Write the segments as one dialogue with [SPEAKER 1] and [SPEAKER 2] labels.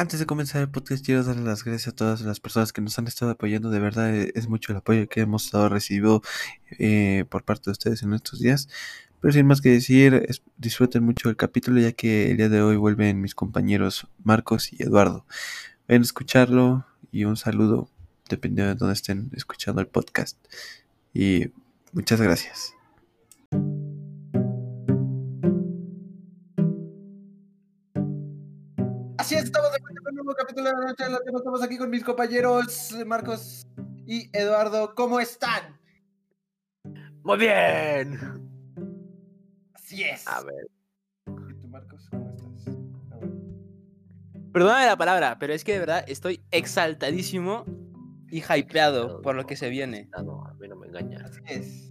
[SPEAKER 1] Antes de comenzar el podcast, quiero darle las gracias a todas las personas que nos han estado apoyando. De verdad, eh, es mucho el apoyo que hemos estado recibiendo eh, por parte de ustedes en estos días. Pero sin más que decir, disfruten mucho el capítulo, ya que el día de hoy vuelven mis compañeros Marcos y Eduardo. Ven a escucharlo y un saludo, dependiendo de dónde estén escuchando el podcast. Y muchas gracias.
[SPEAKER 2] De la noche de la Estamos aquí con mis compañeros Marcos y Eduardo. ¿Cómo están?
[SPEAKER 3] Muy bien.
[SPEAKER 2] Así es.
[SPEAKER 3] A ver.
[SPEAKER 2] ¿Y tú, Marcos? ¿Cómo estás? A ver.
[SPEAKER 3] Perdóname la palabra, pero es que de verdad estoy exaltadísimo y hypeado por lo que se viene.
[SPEAKER 4] Ah, no, a mí no me engaña.
[SPEAKER 2] Así es.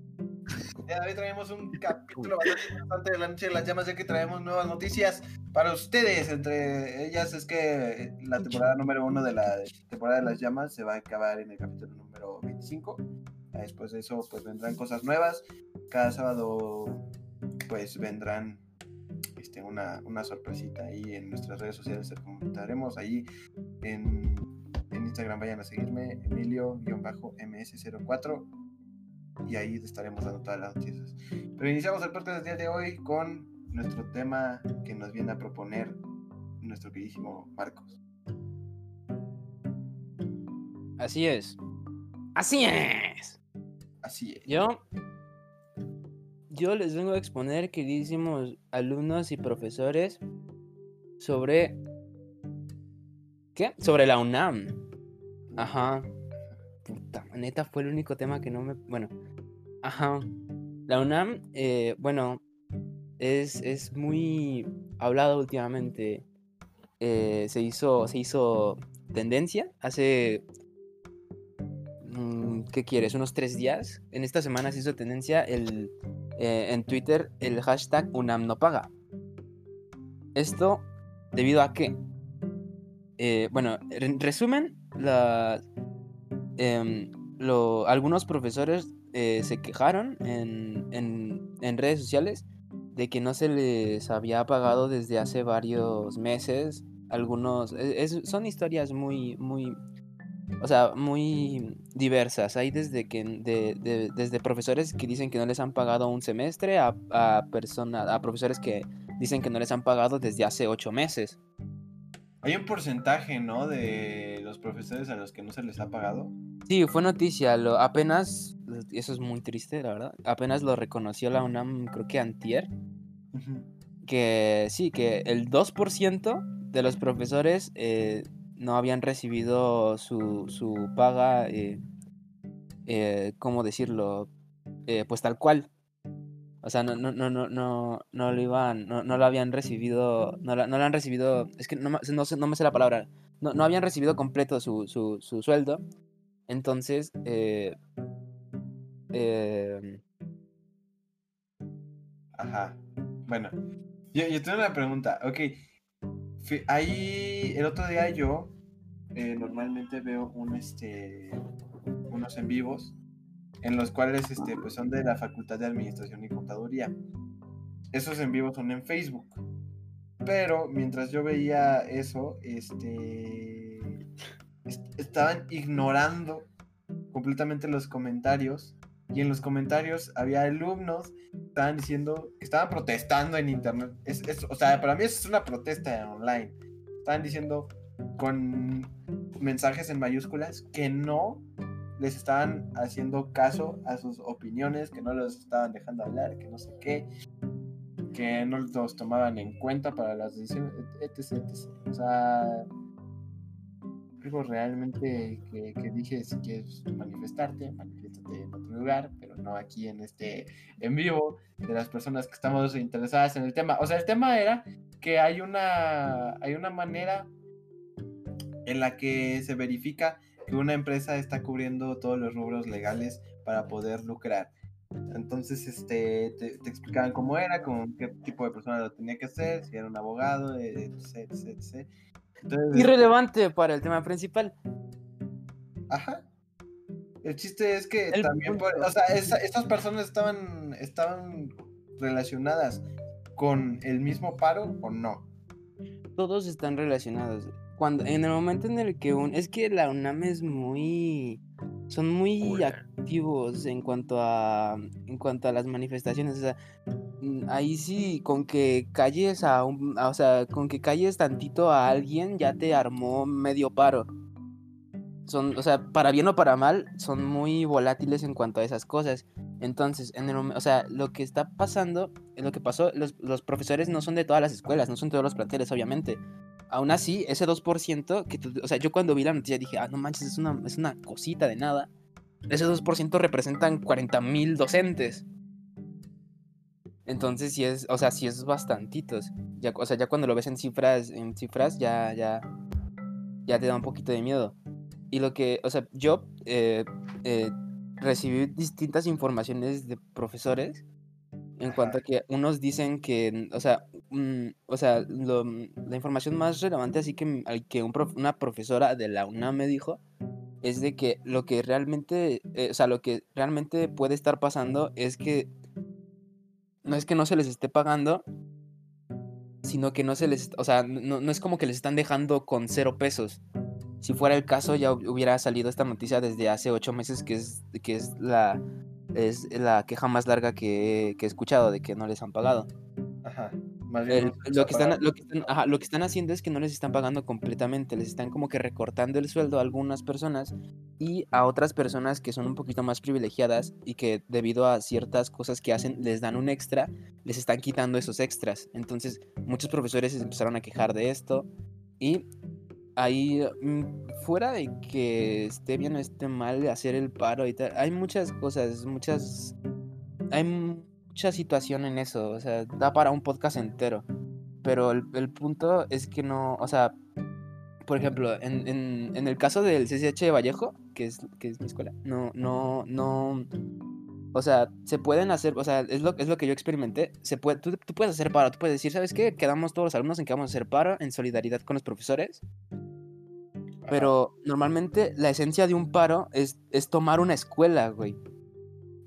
[SPEAKER 2] Ya hoy traemos un capítulo bastante importante de la noche de las llamas, ya que traemos nuevas noticias para ustedes. Entre ellas es que la temporada número uno de la temporada de las llamas se va a acabar en el capítulo número 25. Después de eso, pues vendrán cosas nuevas. Cada sábado, pues vendrán este, una, una sorpresita ahí en nuestras redes sociales. Se comentaremos ahí en, en Instagram. Vayan a seguirme, Emilio-MS04 y ahí estaremos dando todas las noticias. Pero iniciamos el podcast del día de hoy con nuestro tema que nos viene a proponer nuestro queridísimo Marcos.
[SPEAKER 3] Así es. Así es.
[SPEAKER 2] Así es.
[SPEAKER 3] Yo. Yo les vengo a exponer, queridísimos alumnos y profesores, sobre. ¿Qué? Sobre la UNAM. Ajá. Puta, neta, fue el único tema que no me. Bueno. Ajá. La UNAM, eh, bueno, es, es muy hablado últimamente. Eh, se, hizo, se hizo tendencia hace. mm, ¿Qué quieres? ¿Unos tres días? En esta semana se hizo tendencia el, eh, en Twitter el hashtag UNAM no paga. Esto debido a que. bueno, en resumen, la, em, lo- algunos profesores eh, se quejaron en, en- redes sociales de que no se les había pagado desde hace varios meses. Algunos, e- son historias muy, muy, o sea, muy diversas. Hay desde que, de- de- desde profesores que dicen que no les han pagado un semestre a, a, persona- a profesores que dicen que no les han pagado desde hace ocho meses.
[SPEAKER 2] Hay un porcentaje, ¿no? De los profesores a los que no se les ha pagado.
[SPEAKER 3] Sí, fue noticia, lo, apenas, eso es muy triste, la verdad, apenas lo reconoció la UNAM, creo que antier, que sí, que el 2% de los profesores eh, no habían recibido su, su paga, eh, eh, ¿cómo decirlo? Pues tal cual. O sea, no, no, no, no, no, lo iban, no, no lo habían recibido, no, la- no lo han recibido, es que no, no, no me sé la palabra, no, no habían recibido completo su, su, su sueldo. Entonces, eh, eh,
[SPEAKER 2] Ajá. Bueno, yo, yo tengo una pregunta. Ok. Ahí, el otro día yo eh, normalmente veo un, este, unos en vivos en los cuales este, pues son de la Facultad de Administración y Contaduría. Esos en vivos son en Facebook. Pero mientras yo veía eso, este, est- estaban ignorando completamente los comentarios. Y en los comentarios había alumnos que estaban diciendo que estaban protestando en internet. Es, es- o sea, para mí eso es una protesta online. Estaban diciendo con mensajes en mayúsculas que no les estaban haciendo caso a sus opiniones, que no los estaban dejando hablar, que no sé qué, que no los tomaban en cuenta para las decisiones, etc. etc. O sea, algo realmente que, que dije, si quieres manifestarte, manifiéstate en otro lugar, pero no aquí en este en vivo de las personas que estamos interesadas en el tema. O sea, el tema era que hay una, hay una manera en la que se verifica que una empresa está cubriendo todos los rubros legales para poder lucrar. Entonces, este, te, te explicaban cómo era, con qué tipo de persona lo tenía que hacer, si era un abogado, etc, etc, etc. Entonces,
[SPEAKER 3] irrelevante para el tema principal.
[SPEAKER 2] Ajá. El chiste es que
[SPEAKER 3] El
[SPEAKER 2] también, por- o sea, esa- estas personas estaban, estaban relacionadas con el mismo paro o no.
[SPEAKER 3] todos están relacionados. Cuando, en el momento en el que un... Es que la UNAM es muy... Son muy activos en cuanto a... En cuanto a las manifestaciones. O sea, mm, ahí sí, con que calles a un... a- O sea, con que calles tantito a alguien, ya te armó medio paro. Son, o sea, para bien o para mal, son muy volátiles en cuanto a esas cosas. Entonces, en el o sea, lo que está pasando, lo que pasó, los, los profesores no son de todas las escuelas, no son todos los planteles, obviamente. Aún así, ese 2% que o sea, yo cuando vi la noticia dije, ah, no manches, es una, es una cosita de nada. Ese 2% representan 40 mil docentes. Entonces, sí es, o sea, sí es bastantitos. Ya, o sea, ya cuando lo ves en cifras, en cifras, ya, ya, ya te da un poquito de miedo. Y lo que, o sea, yo eh, eh, recibí distintas informaciones de profesores en cuanto a que unos dicen que, o sea, mm, o sea, la información más relevante así que, m- al que una profesora de la UNAM me dijo es de que lo que realmente, eh, o sea, lo que realmente puede estar pasando es que no es que no se les esté pagando, sino que no se les, o sea, no, no es como que les están dejando con cero pesos. Si fuera el caso, ya hub- hubiera salido esta noticia desde hace ocho meses, que es, que es la es la queja más larga que, que he escuchado de que no les han pagado.
[SPEAKER 2] Ajá.
[SPEAKER 3] El- lo, que están,
[SPEAKER 2] paga.
[SPEAKER 3] lo, que están, ajá, lo que están haciendo es que no les están pagando completamente, les están como que recortando el sueldo a algunas personas y a otras personas que son un poquito más privilegiadas y que debido a ciertas cosas que hacen les dan un extra, les están quitando esos extras. Entonces muchos profesores se empezaron a quejar de esto y ahí mm, fuera de que esté bien o esté mal hacer el paro y tal, hay muchas cosas, muchas... Hay mucha situación en eso, o sea, da para un podcast entero. Pero el, el punto es que no, o sea, por ejemplo, en, en, en el caso del CCH de Vallejo, que es, que es mi escuela, no, no, no, o sea, se pueden hacer, o sea, es lo, es lo que yo experimenté, se puede, tú, tú puedes hacer paro, tú puedes decir, ¿sabes qué? Quedamos todos los alumnos en que vamos a hacer paro en solidaridad con los profesores, pero normalmente la esencia de un paro es, es tomar una escuela, güey.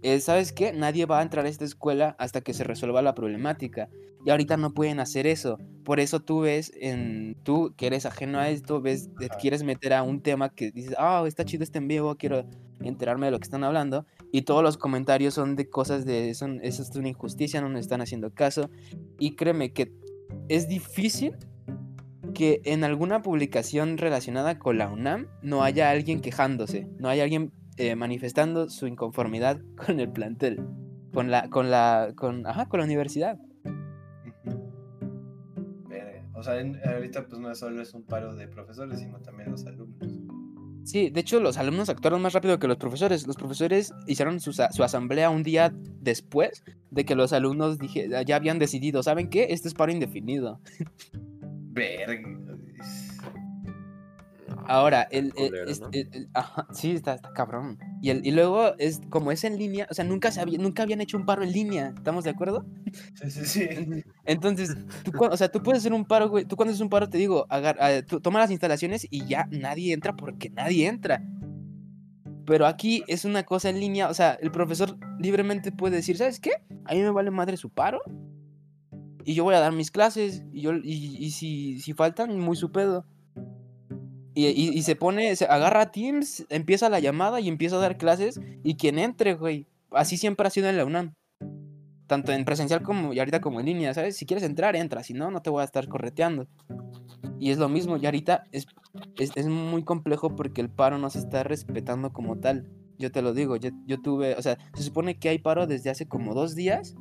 [SPEAKER 3] Eh, ¿Sabes qué? Nadie va a entrar a esta escuela hasta que se resuelva la problemática. Y ahorita no pueden hacer eso. Por eso tú ves, en tú que eres ajeno a esto, ves, te quieres meter a un tema que dices, ah, está chido este en vivo, quiero enterarme de lo que están hablando. Y todos los comentarios son de cosas de, son, eso es una injusticia, no nos están haciendo caso. Y créeme que es difícil que en alguna publicación relacionada con la UNAM no haya alguien quejándose, no haya alguien eh, manifestando su inconformidad con el plantel, con la, con la, con, ajá, con la universidad.
[SPEAKER 2] O sea, en- ahorita pues no solo es un paro de profesores, sino también los alumnos.
[SPEAKER 3] Sí, de hecho los alumnos actuaron más rápido que los profesores. Los profesores hicieron su, su asamblea un día después de que los alumnos dije, ya habían decidido, ¿saben qué? Este es paro indefinido.
[SPEAKER 2] Verga.
[SPEAKER 3] Ahora, el, el-
[SPEAKER 4] culero,
[SPEAKER 3] es-
[SPEAKER 4] ¿no?
[SPEAKER 3] el- el- ajá, sí, está, está cabrón. Y, el, y luego, es como es en línea, o sea, nunca, se había, nunca habían hecho un paro en línea, ¿estamos de acuerdo?
[SPEAKER 2] Sí, sí, sí.
[SPEAKER 3] Entonces- tú, o sea, tú puedes hacer un paro, güey. Tú cuando haces un paro te digo, agar- tú toma las instalaciones y ya nadie entra porque nadie entra. Pero aquí es una cosa en línea, o sea, el profesor libremente puede decir, ¿sabes qué? A mí me vale madre su paro. Y yo voy a dar mis clases. Y, yo, y, y si, si faltan, muy su pedo. Y, se pone, se agarra a Teams, empieza la llamada y empieza a dar clases. Y quien entre, güey. Así siempre ha sido en la UNAM tanto en presencial como y ahorita como en línea, ¿sabes? Si quieres entrar, entra, si no, no te voy a estar correteando. Y es lo mismo, y ahorita es, es, es muy complejo porque el paro no se está respetando como tal. Yo te lo digo, yo, yo tuve, o sea, se supone que hay paro desde hace como dos días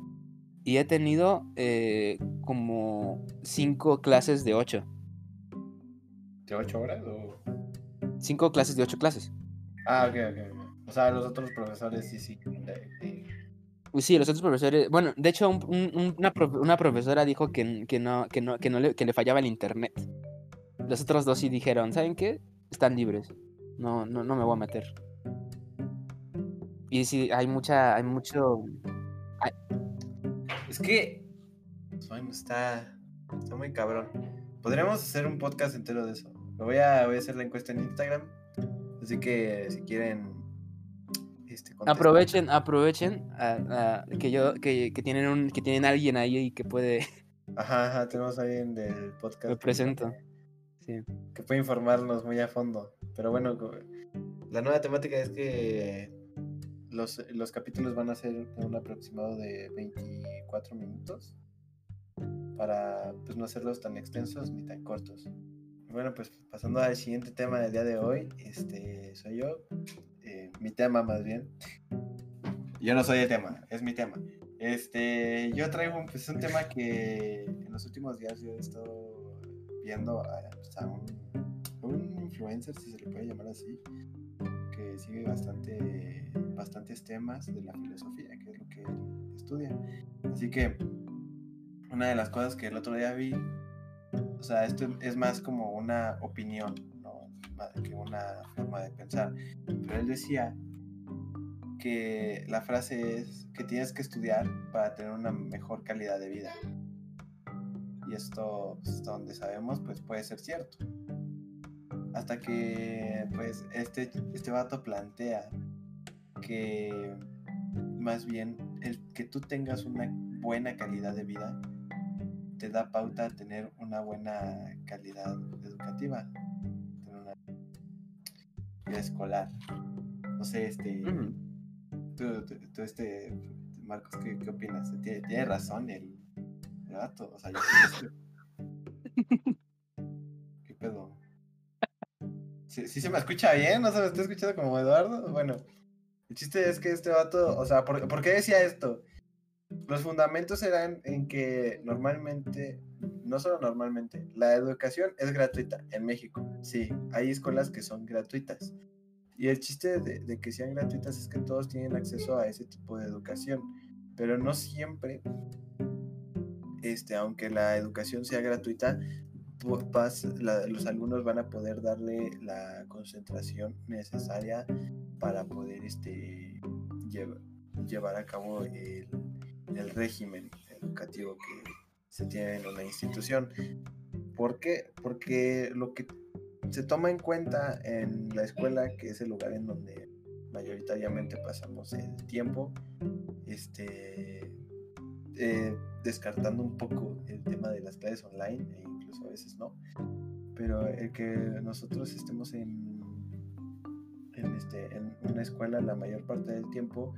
[SPEAKER 3] y he tenido eh, como cinco clases de ocho.
[SPEAKER 2] ¿De ocho horas o...?
[SPEAKER 3] Cinco clases de ocho clases.
[SPEAKER 2] Ah, ok, ok. O sea, los otros profesores sí, sí. de- de-
[SPEAKER 3] Pues Sí, los otros profesores, bueno, de hecho un- un- un- una, una profesora dijo que, que no, que, no, que, no le, que le fallaba el internet. Los otros dos sí dijeron, ¿saben qué? Están libres. No, no, no me voy a meter. Y sí, hay mucha, hay mucho...
[SPEAKER 2] Es que... Bueno, está... Está muy cabrón. Podríamos hacer un podcast entero de eso. Lo voy a, voy a hacer la encuesta en Instagram. Así que si quieren... Este.
[SPEAKER 3] Aprovechen, aprovechen a- a que yo, que, que tienen un, que tienen alguien ahí y que puede,
[SPEAKER 2] Ajá, ajá, tenemos a alguien del podcast. Que-
[SPEAKER 3] presento. Sí.
[SPEAKER 2] Que puede informarnos muy a fondo. Pero bueno, la nueva temática es que los, los capítulos van a ser un aproximado de 24 minutos. Para pues no hacerlos tan extensos ni tan cortos. Bueno, pues pasando al siguiente tema del día de hoy, este soy yo, eh, mi tema más bien. Yo no soy el tema, es mi tema. Este, yo traigo pues, un tema que en los últimos días yo he estado viendo a, pues, un, un influencer, si se le puede llamar así, que sigue bastante, bastantes temas de la filosofía, que es lo que estudia. Así que una de las cosas que el otro día vi, o sea, esto es más como una opinión, no que una forma de pensar, pero él decía que la frase es que tienes que estudiar para tener una mejor calidad de vida. Y esto, pues, hasta donde sabemos, pues puede ser cierto. Hasta que, pues, este, este vato plantea que más bien el que tú tengas una buena calidad de vida te da pauta a tener una buena calidad educativa, tener una vida escolar. No sé, este, tú, tú- tú, este, Marcos, ¿qué, qué opinas? ¿Tiene, tiene razón el, el vato? O sea, yo ¿Qué pedo? ¿Sí, sí se me escucha bien? ¿No se me está escuchando como Eduardo? Bueno, el chiste es que este vato, o sea, ¿por, por qué decía esto? Los fundamentos eran en que normalmente, no solo normalmente, la educación es gratuita en México. Sí, hay escuelas que son gratuitas. Y el chiste de, que sean gratuitas es que todos tienen acceso a ese tipo de educación. Pero no siempre, este, aunque la educación sea gratuita, los alumnos van a poder darle la concentración necesaria para poder este, llev- llevar a cabo el, el régimen educativo que se tiene en una institución. ¿Por qué? Porque lo que se toma en cuenta en la escuela, que es el lugar en donde mayoritariamente pasamos el tiempo, este, eh, descartando un poco el tema de las clases online, e incluso a veces no, pero el que nosotros estemos en, en, este, en una escuela la mayor parte del tiempo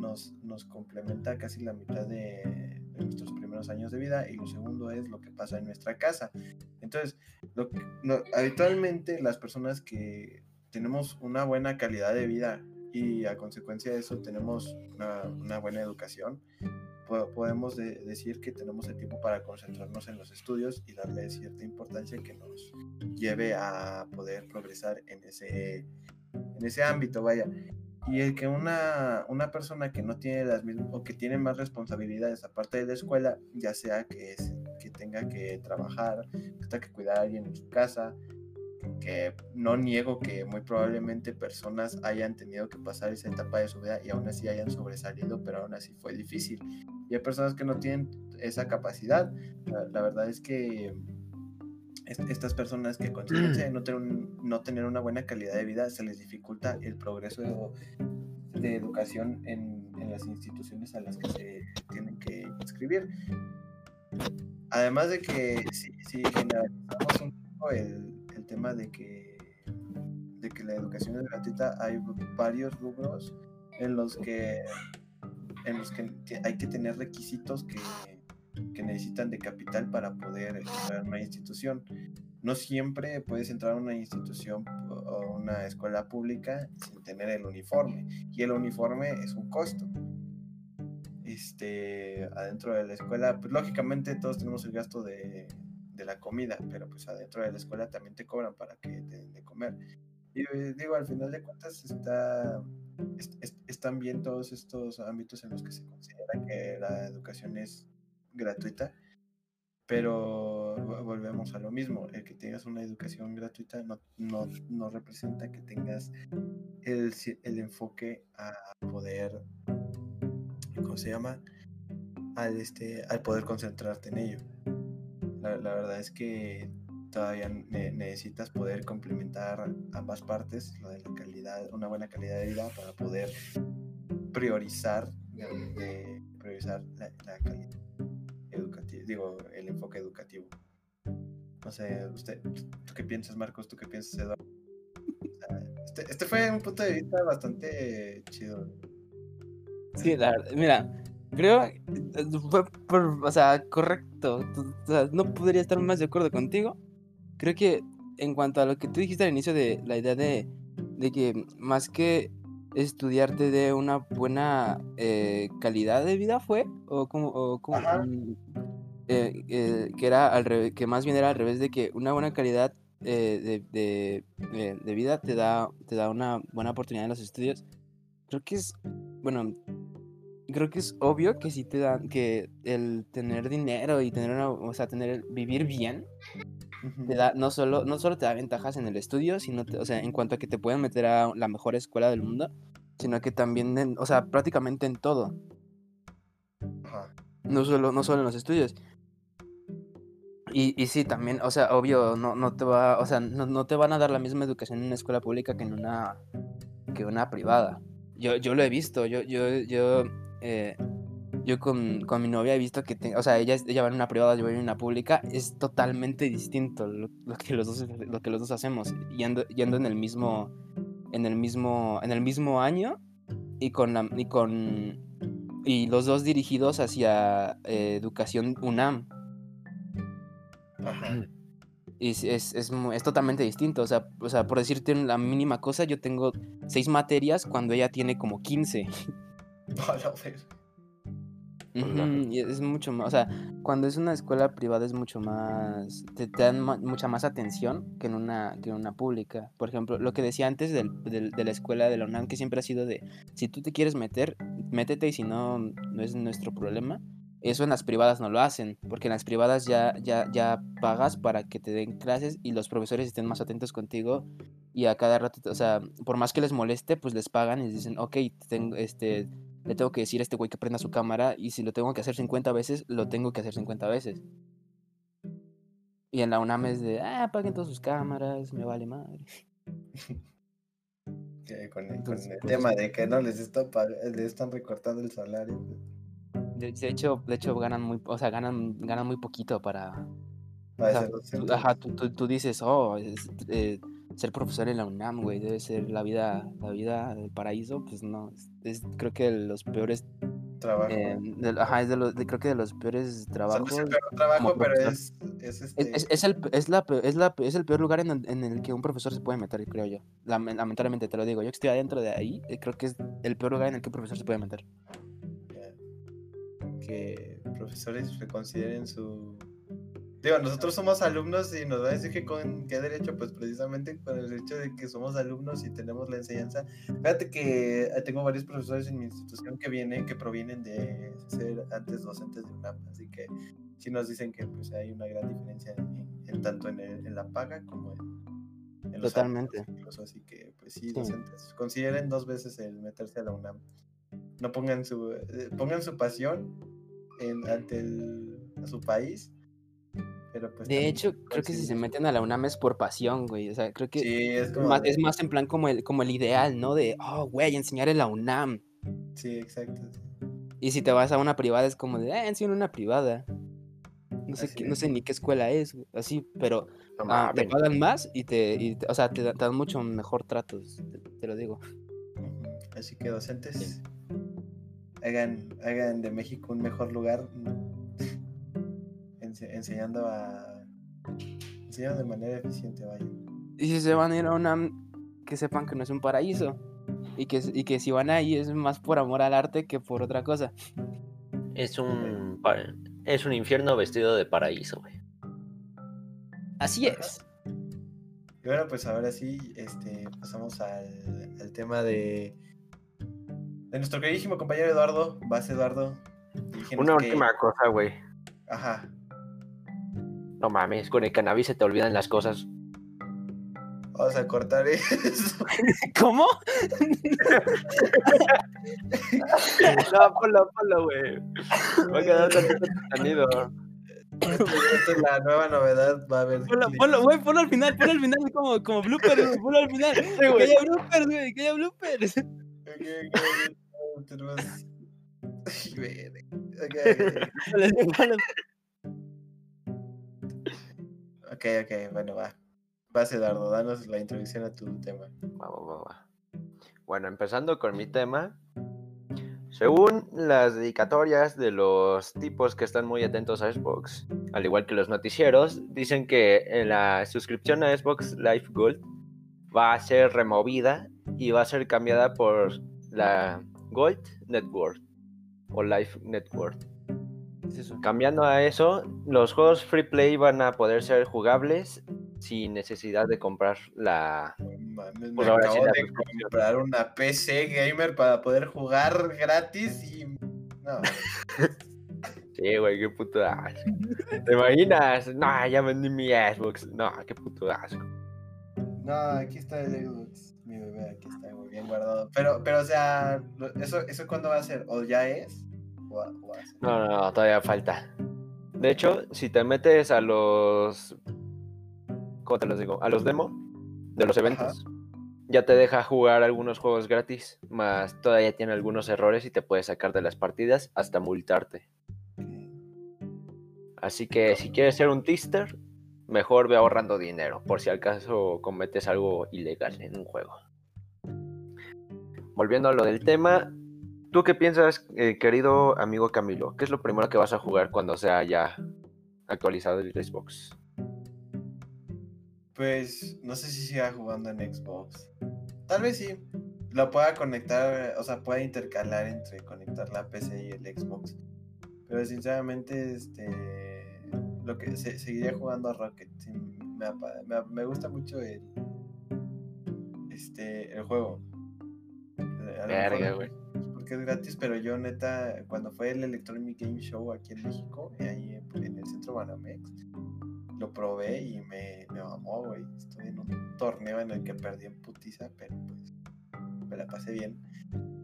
[SPEAKER 2] nos, complementa casi la mitad de, nuestros primeros años de vida y lo segundo es lo que pasa en nuestra casa. Entonces, lo que- habitualmente las personas que tenemos una buena calidad de vida y a consecuencia de eso tenemos una, buena educación, po- podemos de- decir que tenemos el tiempo para concentrarnos en los estudios y darle cierta importancia que nos lleve a poder progresar en ese, en ese ámbito, vaya. Y el que una, una persona que no tiene las mismas o que tiene más responsabilidades aparte de la escuela, ya sea que, es- que tenga que trabajar, que tenga que cuidar a alguien en su casa, que no niego que muy probablemente personas hayan tenido que pasar esa etapa de su vida y aún así hayan sobresalido, pero aún así fue difícil. Y hay personas que no tienen esa capacidad. La, la verdad es que est- estas personas que a consecuencia de no tener, un- no tener una buena calidad de vida se les dificulta el progreso de educación en, en las instituciones a las que se tienen que inscribir. Además de que si, si generalizamos un poco el, el tema de que, de que la educación es gratuita, hay varios rubros en los que, en los que hay que tener requisitos que, que necesitan de capital para poder entrar a una institución. No siempre puedes entrar a una institución o una escuela pública sin tener el uniforme. Y el uniforme es un costo. Este, adentro de la escuela, pues lógicamente todos tenemos el gasto de, de la comida, pero pues adentro de la escuela también te cobran para que te den de comer. Y eh, digo, al final de cuentas está, es- es- están bien todos estos ámbitos en los que se considera que la educación es gratuita, pero vo- volvemos a lo mismo, el que tengas una educación gratuita no, no, no representa que tengas el, el enfoque a poder, ¿cómo se llama? Al, este, al poder concentrarte en ello. La, la verdad es que todavía ne- necesitas poder complementar ambas partes, lo de la calidad, una buena calidad de vida para poder priorizar, priorizar la, calidad digo, el enfoque educativo. No sé, usted, ¿tú qué piensas, Marcos? ¿Tú qué piensas, Eduardo? Este, este fue un punto de vista bastante chido.
[SPEAKER 3] Sí, la verdad, mira, creo fue por, o sea, correcto. o sea, no podría estar más de acuerdo contigo. Creo que en cuanto a lo que tú dijiste al inicio de la idea de, de que más que estudiarte de una buena eh, calidad de vida fue o como, o como eh, eh, que era al revés, que más bien era al revés de que una buena calidad eh, de, de, de vida te da te da una buena oportunidad en los estudios. Creo que es bueno, creo que es obvio que sí te dan que el tener dinero y tener una, o sea, tener vivir bien te da no solo no solo te da ventajas en el estudio, sino te- o sea, en cuanto a que te pueden meter a la mejor escuela del mundo, sino que también en, o sea, prácticamente en todo, no solo no solo en los estudios. Y, y sí, también, o sea, obvio, no, no te va, o sea, no, no te van a dar la misma educación en una escuela pública que en una, que una privada. Yo, yo lo he visto, yo, yo, yo, eh, yo con, con mi novia he visto que, te- o sea, ella, ella va en una privada, yo voy en una pública, es totalmente distinto lo, lo que los dos, lo que los dos hacemos, yendo, yendo en el mismo, en el mismo, en el mismo año y con, la- y con, y los dos dirigidos hacia eh, educación UNAM.
[SPEAKER 2] Ajá.
[SPEAKER 3] Y es, es, es totalmente distinto. O sea, o sea, por decirte la mínima cosa, yo tengo seis materias cuando ella tiene como 15.
[SPEAKER 2] A la vez.
[SPEAKER 3] Ujú, y es mucho más. O sea, cuando es una escuela privada es mucho más. Te, te dan ma- mucha más atención que en una, que en una pública. Por ejemplo, lo que decía antes del- del- de la escuela de la UNAM, que siempre ha sido de: si tú te quieres meter, métete y si no, no es nuestro problema. Eso en las privadas no lo hacen, porque en las privadas ya, ya, ya pagas para que te den clases y los profesores estén más atentos contigo y a cada rato, o sea, por más que les moleste, pues les pagan y les dicen, ok, tengo, este, le tengo que decir a este güey que prenda su cámara y si lo tengo que hacer 50 veces, lo tengo que hacer 50 veces. Y en la UNAM es de, ah, apaguen todas sus cámaras, me vale madre.
[SPEAKER 2] Con el, con
[SPEAKER 3] Entonces,
[SPEAKER 2] el
[SPEAKER 3] pues,
[SPEAKER 2] tema de que no les, está les están recortando el salario.
[SPEAKER 3] De, de hecho, de hecho ganan muy, o sea, ganan, ganan muy poquito para,
[SPEAKER 2] para
[SPEAKER 3] o sea,
[SPEAKER 2] ser
[SPEAKER 3] tú-
[SPEAKER 2] docentes.
[SPEAKER 3] ajá, tú, tú- tú dices, oh, es, eh, ser profesor en la UNAM, güey, debe ser la vida, la vida del paraíso, pues no, es, es creo que de los peores,
[SPEAKER 2] trabajo.
[SPEAKER 3] eh, del- ajá, es de los, de- creo que de los peores
[SPEAKER 2] O sea, no
[SPEAKER 3] trabajos.
[SPEAKER 2] es el peor trabajo, pero es, es
[SPEAKER 3] Es,
[SPEAKER 2] este.
[SPEAKER 3] es- es el, es, la, es, la, es el peor lugar en el, en el que un profesor se puede meter, creo yo. Lame- Lamentablemente te lo digo. Yo que estoy adentro de ahí, eh, creo que es el peor lugar en el que un profesor se puede meter.
[SPEAKER 2] Que profesores reconsideren su. Digo, nosotros somos alumnos y nos va a decir que con qué derecho, pues precisamente con el hecho de que somos alumnos y tenemos la enseñanza. Fíjate que eh, tengo varios profesores en mi institución que vienen, que provienen de ser antes docentes de UNAM, así que sí nos dicen que pues hay una gran diferencia en, en tanto en, el- en la paga como en, en los
[SPEAKER 3] Totalmente.
[SPEAKER 2] incluso, así que pues sí,
[SPEAKER 3] Sí.
[SPEAKER 2] docentes, consideren dos veces el meterse a la UNAM. No pongan su, eh, pongan su pasión en, ante el, a su país. Pero pues
[SPEAKER 3] De hecho, creo que si se meten a la UNAM es por pasión, güey. O sea, creo que
[SPEAKER 2] Sí, es como.
[SPEAKER 3] más,
[SPEAKER 2] de-
[SPEAKER 3] es más en plan como el, como el ideal, ¿no? De, oh, güey, enseñar en la UNAM.
[SPEAKER 2] Sí, exacto.
[SPEAKER 3] Y si te vas a una privada es como de, ah, enseño en una privada. No sé, qué- no sé ni qué escuela es, güey, así, pero
[SPEAKER 4] No
[SPEAKER 3] ah, te pagan más y te, y o sea, te, da- te dan mucho mejor trato, te, te lo digo.
[SPEAKER 2] Así que docentes, hagan, hagan de México un mejor lugar ense- enseñando a enseñando de manera eficiente, vaya.
[SPEAKER 3] Y si se van a ir a UNAM, que sepan que no es un paraíso. Y que, y que si van ahí es más por amor al arte que por otra cosa.
[SPEAKER 4] Es un, es un infierno vestido de paraíso, güey.
[SPEAKER 3] Así es.
[SPEAKER 2] Y bueno, pues ahora sí, este, pasamos al, al tema de, de nuestro queridísimo compañero Eduardo. Vas, Eduardo.
[SPEAKER 4] Una última cosa, güey.
[SPEAKER 2] Ajá.
[SPEAKER 4] No mames, con el cannabis se te olvidan las cosas.
[SPEAKER 2] Vamos a cortar eso.
[SPEAKER 3] ¿Cómo?
[SPEAKER 4] No, ponlo, ponlo, güey. Va a quedar tantito entretenido.
[SPEAKER 2] Esto, esto es la nueva novedad. Va a haber.
[SPEAKER 3] Ponlo, ponlo, güey, ponlo al final, ponlo al final como, como blooper, güey, ponlo al final. que
[SPEAKER 4] güey.
[SPEAKER 3] haya bloopers, güey, que haya bloopers.
[SPEAKER 2] Ok, ok, bueno, va. Vas, Eduardo, danos la introducción a tu tema.
[SPEAKER 4] Va, va, va, va. Bueno, empezando con mi tema. Según las dedicatorias de los tipos que están muy atentos a Xbox, al igual que los noticieros, dicen que en la suscripción a Xbox Live Gold va a ser removida y va a ser cambiada por la Gold Network o Live Network.
[SPEAKER 3] ¿Qué es eso?
[SPEAKER 4] Cambiando a eso, los juegos free play van a poder ser jugables sin necesidad de comprar la...
[SPEAKER 2] Mames, me
[SPEAKER 4] Pues sí
[SPEAKER 2] acabo
[SPEAKER 4] la
[SPEAKER 2] de comprar una PC gamer para poder jugar gratis y. No.
[SPEAKER 4] Sí, güey, qué puto asco. ¿Te imaginas? No, ya vendí mi Xbox. No, qué puto asco.
[SPEAKER 2] No, aquí está el Xbox. Mi bebé, aquí está muy bien guardado. Pero, pero o sea, ¿eso, eso cuándo va a ser? ¿O ya es? ¿O, a ser?
[SPEAKER 4] No, no, no, todavía falta. De hecho, si te metes a los... ¿Cómo te los digo? A los demo de los eventos. Ya te deja jugar algunos juegos gratis, más todavía tiene algunos errores y te puede sacar de las partidas hasta multarte. Así que si quieres ser un tister, mejor ve ahorrando dinero, por si al caso cometes algo ilegal en un juego. Volviendo a lo del tema, ¿tú qué piensas, eh, querido amigo Camilo? ¿Qué es lo primero que vas a jugar cuando sea ya actualizado el Xbox?
[SPEAKER 2] Pues no sé si siga jugando en Xbox. Tal vez sí. Lo pueda conectar, o sea, pueda intercalar entre conectar la PC y el Xbox. Pero sinceramente, este. Lo que se- seguiría jugando a Rocket. sí, me, me, me gusta mucho el. Este. el juego.
[SPEAKER 4] Verga, güey.
[SPEAKER 2] porque es gratis, pero yo neta, cuando fue el Electronic Game Show aquí en México, ahí en, en el centro Banamex, lo probé y me, me mamó, güey. Estuve en un torneo en el que perdí en putiza, pero pues me la pasé bien.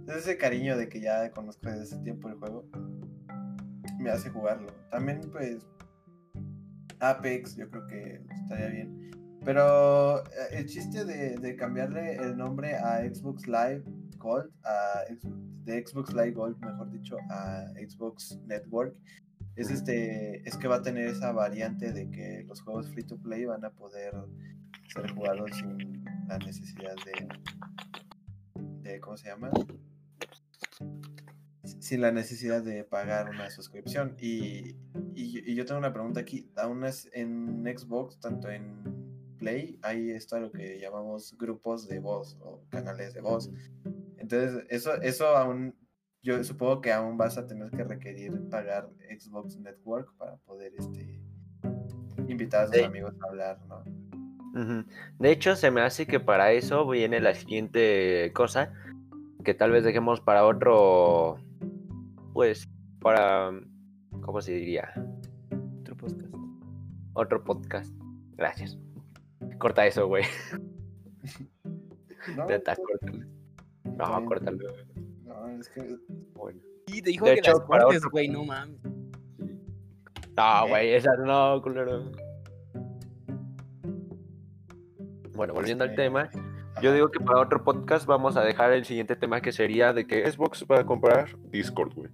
[SPEAKER 2] Es ese cariño de que ya conozco desde hace tiempo el juego, me hace jugarlo. También pues Apex, yo creo que estaría bien. Pero eh, el chiste de, de cambiarle el nombre a Xbox Live Gold, a de Xbox Live Gold, mejor dicho, a Xbox Network, es este, es que va a tener esa variante de que los juegos free to play van a poder ser jugados sin la necesidad de, de ¿cómo se llama? Sin la necesidad de pagar una suscripción. Y, y, y yo tengo una pregunta aquí. Aún es en Xbox, tanto en Play, hay esto a lo que llamamos grupos de voz o canales de voz. Entonces, eso, eso aún, yo supongo que aún vas a tener que requerir pagar Xbox Network para poder este, invitar a tus
[SPEAKER 4] Sí.
[SPEAKER 2] amigos a hablar, ¿no?
[SPEAKER 4] De hecho, se me hace que para eso viene la siguiente cosa, que tal vez dejemos para otro, pues, para, ¿cómo se diría?
[SPEAKER 3] Otro podcast.
[SPEAKER 4] Otro podcast. Gracias. Corta eso, güey.
[SPEAKER 2] No,
[SPEAKER 4] Neta, córtalo. No, córtalo.
[SPEAKER 2] no, es que
[SPEAKER 4] Bueno.
[SPEAKER 3] Y te dijo
[SPEAKER 4] De
[SPEAKER 3] que
[SPEAKER 4] hecho,
[SPEAKER 3] las cortes,
[SPEAKER 4] otro-
[SPEAKER 3] güey, no mames.
[SPEAKER 4] No, güey, esa no, culero. Bueno, volviendo al tema, yo digo que para otro podcast vamos a dejar el siguiente tema que sería de que Xbox va a comprar Discord, güey.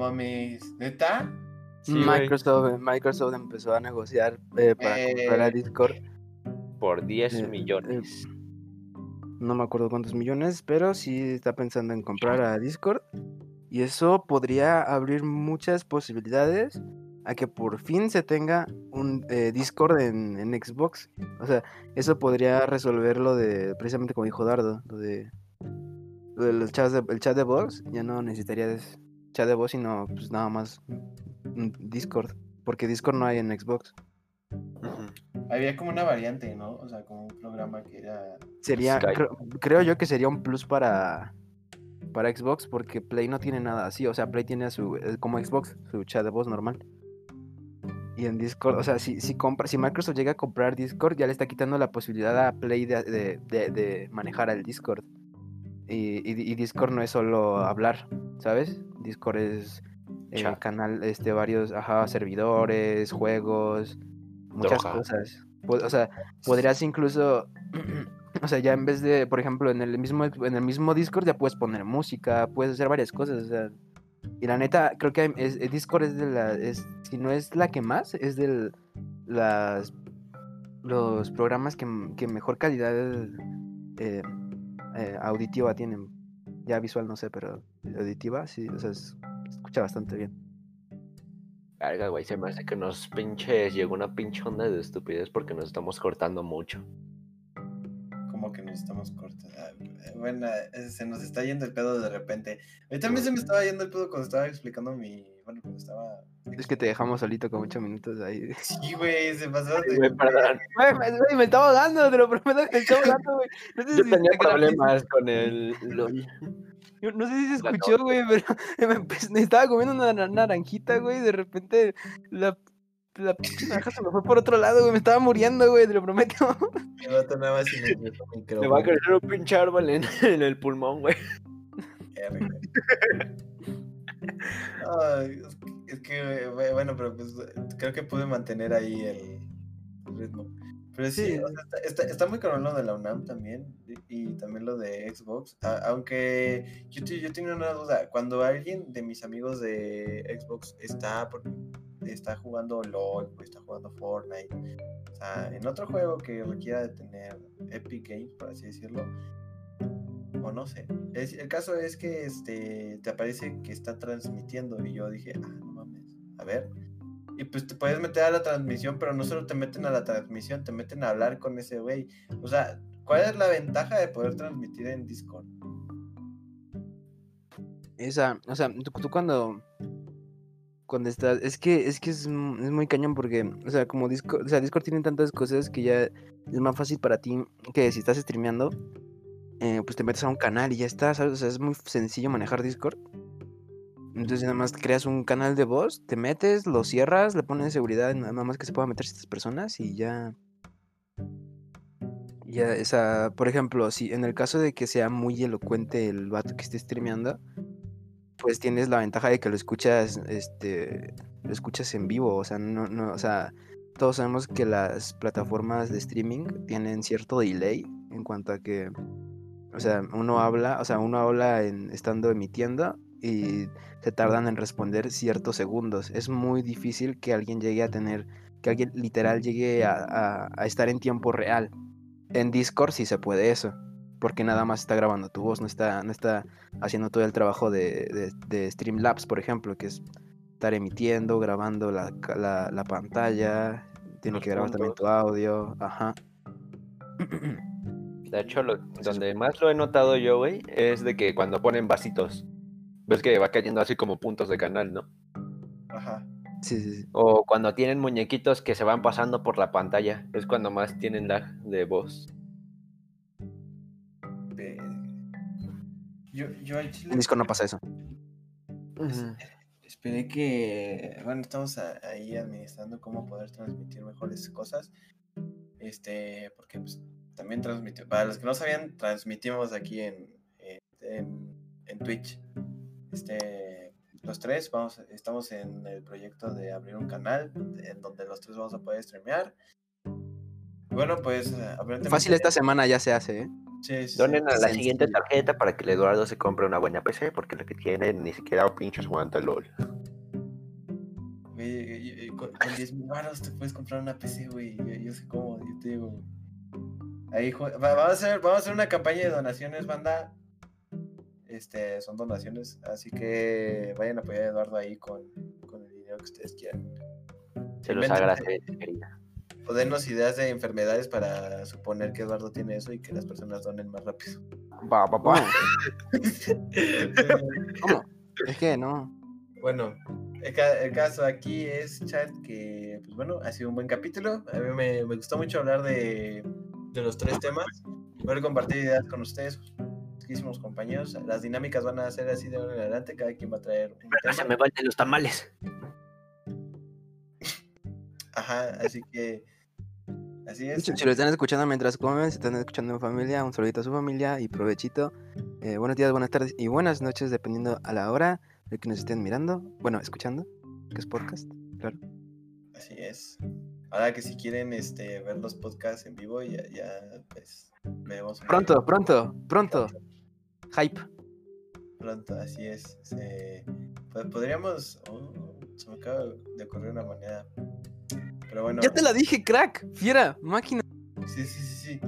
[SPEAKER 2] Mames, ¿neta?
[SPEAKER 4] Sí, güey.
[SPEAKER 3] Microsoft, Microsoft empezó a negociar eh, para
[SPEAKER 2] Eh.
[SPEAKER 3] comprar a Discord.
[SPEAKER 4] Por 10
[SPEAKER 3] Eh,
[SPEAKER 4] millones.
[SPEAKER 3] No me acuerdo cuántos millones, pero sí está pensando en comprar a Discord. Y eso podría abrir muchas posibilidades a que por fin se tenga un eh, Discord en, en Xbox. O sea, eso podría resolver lo de, precisamente como dijo Dardo, lo de, lo de, el chat de voz. Ya no necesitarías chat de voz, sino pues nada más un Discord. Porque Discord no hay en Xbox.
[SPEAKER 2] Había como una variante, ¿no? O sea, como un programa que era...
[SPEAKER 3] Sería, creo, creo yo que sería un plus para, para Xbox porque Play no tiene nada así. O sea, Play tiene su, eh, como Xbox, su chat de voz normal. Y en Discord, o sea, si, si, compra, si Microsoft llega a comprar Discord, ya le está quitando la posibilidad a Play de, de- de- de manejar al Discord. Y, y- y Discord no es solo hablar, ¿sabes? Discord es eh, canal, este, varios, ajá, servidores, juegos, muchas cosas. O sea, podrías incluso, o sea, ya en vez de, por ejemplo, en el mismo en el mismo Discord ya puedes poner música, puedes hacer varias cosas, o sea, y la neta creo que es- el Discord es de la, es, si no es la que más, es del las los programas que, que mejor calidad eh, eh, auditiva tienen. Ya visual no sé, pero auditiva sí, o sea, es- se escucha bastante bien.
[SPEAKER 4] Verga, güey, se me hace que nos pinches llegó una pinche onda de estupidez porque nos estamos cortando mucho.
[SPEAKER 2] Como que nos estamos cortando. Ah, Bueno, eh, se nos está yendo el pedo de repente. A mí también se me estaba yendo el pedo cuando estaba explicando mi.
[SPEAKER 3] Es que te dejamos solito con ocho minutos ahí.
[SPEAKER 2] Sí, güey, se pasó. de-
[SPEAKER 4] Güey, perdón.
[SPEAKER 3] Güey, me, güey, me estaba ahogando, te lo prometo que me estaba ahogando, güey. No sé
[SPEAKER 4] Yo
[SPEAKER 3] si
[SPEAKER 4] tenía problemas con el LOL.
[SPEAKER 3] No sé si se escuchó, güey, pero me, empe- me estaba comiendo una na- naranjita, güey, y de repente la, la pinche naranja se me fue por otro lado, güey, me estaba muriendo, güey, te lo prometo.
[SPEAKER 2] Me va a tomar más sin el micrófono.
[SPEAKER 4] Me va a crecer un pinche árbol en, en el pulmón, güey.
[SPEAKER 2] Ay, bueno, pero pues creo que pude mantener ahí el ritmo. Pero sí,
[SPEAKER 3] Sí.
[SPEAKER 2] o sea, está, está- está muy cabrón lo de la UNAM también y, y también lo de Xbox. a- aunque yo, yo tenía una duda, cuando alguien de mis amigos de Xbox está, por- está jugando LOL o está jugando Fortnite, o sea, en otro juego que requiera de tener Epic Games, por así decirlo, o no sé. Es- el caso es que este te aparece que está transmitiendo y yo dije, ah, a ver. Y pues te puedes meter a la transmisión, pero no solo te meten a la transmisión, te meten a hablar con ese güey. O sea, ¿cuál es la ventaja de poder transmitir en Discord?
[SPEAKER 3] Esa, o sea, tú, cuando cuando estás, es que es que es, es muy cañón porque, o sea, como Discord, o sea, Discord tiene tantas cosas que ya es más fácil para ti que si estás streameando, eh, pues te metes a un canal y ya está, ¿sabes? O sea, es muy sencillo manejar Discord. Entonces nada más creas un canal de voz, te metes, lo cierras, le pones seguridad, nada más que se puedan meter estas personas y ya. Ya, esa, por ejemplo, si en el caso de que sea muy elocuente el vato que esté streameando, pues tienes la ventaja de que lo escuchas, este, lo escuchas en vivo, o sea, no, no, o sea, todos sabemos que las plataformas de streaming tienen cierto delay en cuanto a que, o sea, uno habla, o sea, uno habla en, estando emitiendo y se tardan en responder ciertos segundos. Es muy difícil que alguien llegue a tener, que alguien literal llegue a, a- a estar en tiempo real. En Discord sí se puede eso, porque nada más está grabando tu voz, no está, no está haciendo todo el trabajo de, de, de Streamlabs, por ejemplo, que es estar emitiendo, grabando la, la, la pantalla, tiene que grabar también tu audio, ajá.
[SPEAKER 4] De hecho, lo- donde más lo he notado yo, güey, es de que cuando ponen vasitos, ves que va cayendo así como puntos de canal, ¿no?
[SPEAKER 2] Ajá.
[SPEAKER 3] Sí, sí, sí.
[SPEAKER 4] O cuando tienen muñequitos que se van pasando por la pantalla, es cuando más tienen lag de voz.
[SPEAKER 2] Yo, yo al chile
[SPEAKER 3] En Discord no pasa eso.
[SPEAKER 2] esperé que, bueno, estamos a- ahí administrando cómo poder transmitir mejores cosas. Este, porque pues, también transmitimos, para los que no sabían, transmitimos aquí en, en, en- en Twitch. Este, los tres vamos, estamos en el proyecto de abrir un canal en donde los tres vamos a poder streamear. Bueno, pues aparentemente...
[SPEAKER 3] Fácil esta semana ya se hace, ¿eh?
[SPEAKER 2] Sí, sí, sí.
[SPEAKER 4] Donen a la siguiente tarjeta para que el Eduardo se compre una buena PC, porque la que tiene ni siquiera pinches aguanta el LOL.
[SPEAKER 2] Güey, con, con 10 mil baros te puedes comprar una PC, güey. Yo, yo sé cómo, yo te digo. Ahí, vamos, a hacer, vamos a hacer una campaña de donaciones, banda. Este, son donaciones, así que vayan a apoyar a Eduardo ahí con, con el dinero que ustedes quieran.
[SPEAKER 4] Se los agradece, querida.
[SPEAKER 2] O denos ideas de enfermedades para suponer que Eduardo tiene eso y que las personas donen más rápido.
[SPEAKER 4] Va, va, va.
[SPEAKER 3] ¿Cómo? Es que no.
[SPEAKER 2] Bueno, el, ca- el caso aquí es, chat, que, pues bueno, ha sido un buen capítulo. A mí me, me gustó mucho hablar de, de los tres temas. Poder compartir ideas con ustedes, muchísimos compañeros. Las dinámicas van a ser así de ahora en adelante. Cada quien va a traer un
[SPEAKER 4] se me van de los tamales.
[SPEAKER 2] Ajá, así que, así es.
[SPEAKER 3] Si lo están escuchando mientras comen, si están escuchando en familia, un saludito a su familia y provechito. Eh, buenos días, buenas tardes y buenas noches, dependiendo a la hora de que nos estén mirando. Bueno, escuchando, que es podcast.
[SPEAKER 2] Así es. Ahora que si quieren este, ver los podcasts en vivo, ya, ya pues, vemos.
[SPEAKER 3] Pronto, pronto, pronto. Hype.
[SPEAKER 2] Pronto, así es. Se- po- podríamos. oh, se me acaba de ocurrir una manera. Pero bueno.
[SPEAKER 3] Ya te la dije, crack. Fiera, máquina.
[SPEAKER 2] Sí, sí, sí, sí.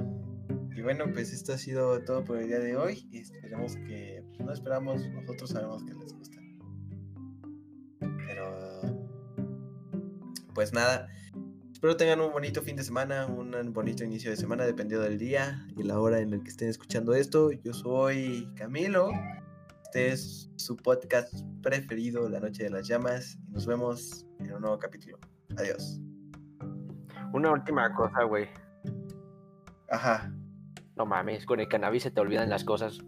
[SPEAKER 2] Y bueno, pues esto ha sido todo por el día de hoy. Y esperemos que. No esperamos, nosotros sabemos que les gusta. Pero. Pues nada. Espero tengan un bonito fin de semana, un bonito inicio de semana, dependiendo del día y la hora en el que estén escuchando esto. Yo soy Camilo. Este es su podcast preferido, La Noche de las Llamas. Y nos vemos en un nuevo capítulo. Adiós.
[SPEAKER 4] Una última cosa, güey.
[SPEAKER 2] Ajá.
[SPEAKER 4] No mames, con el cannabis se te olvidan las cosas.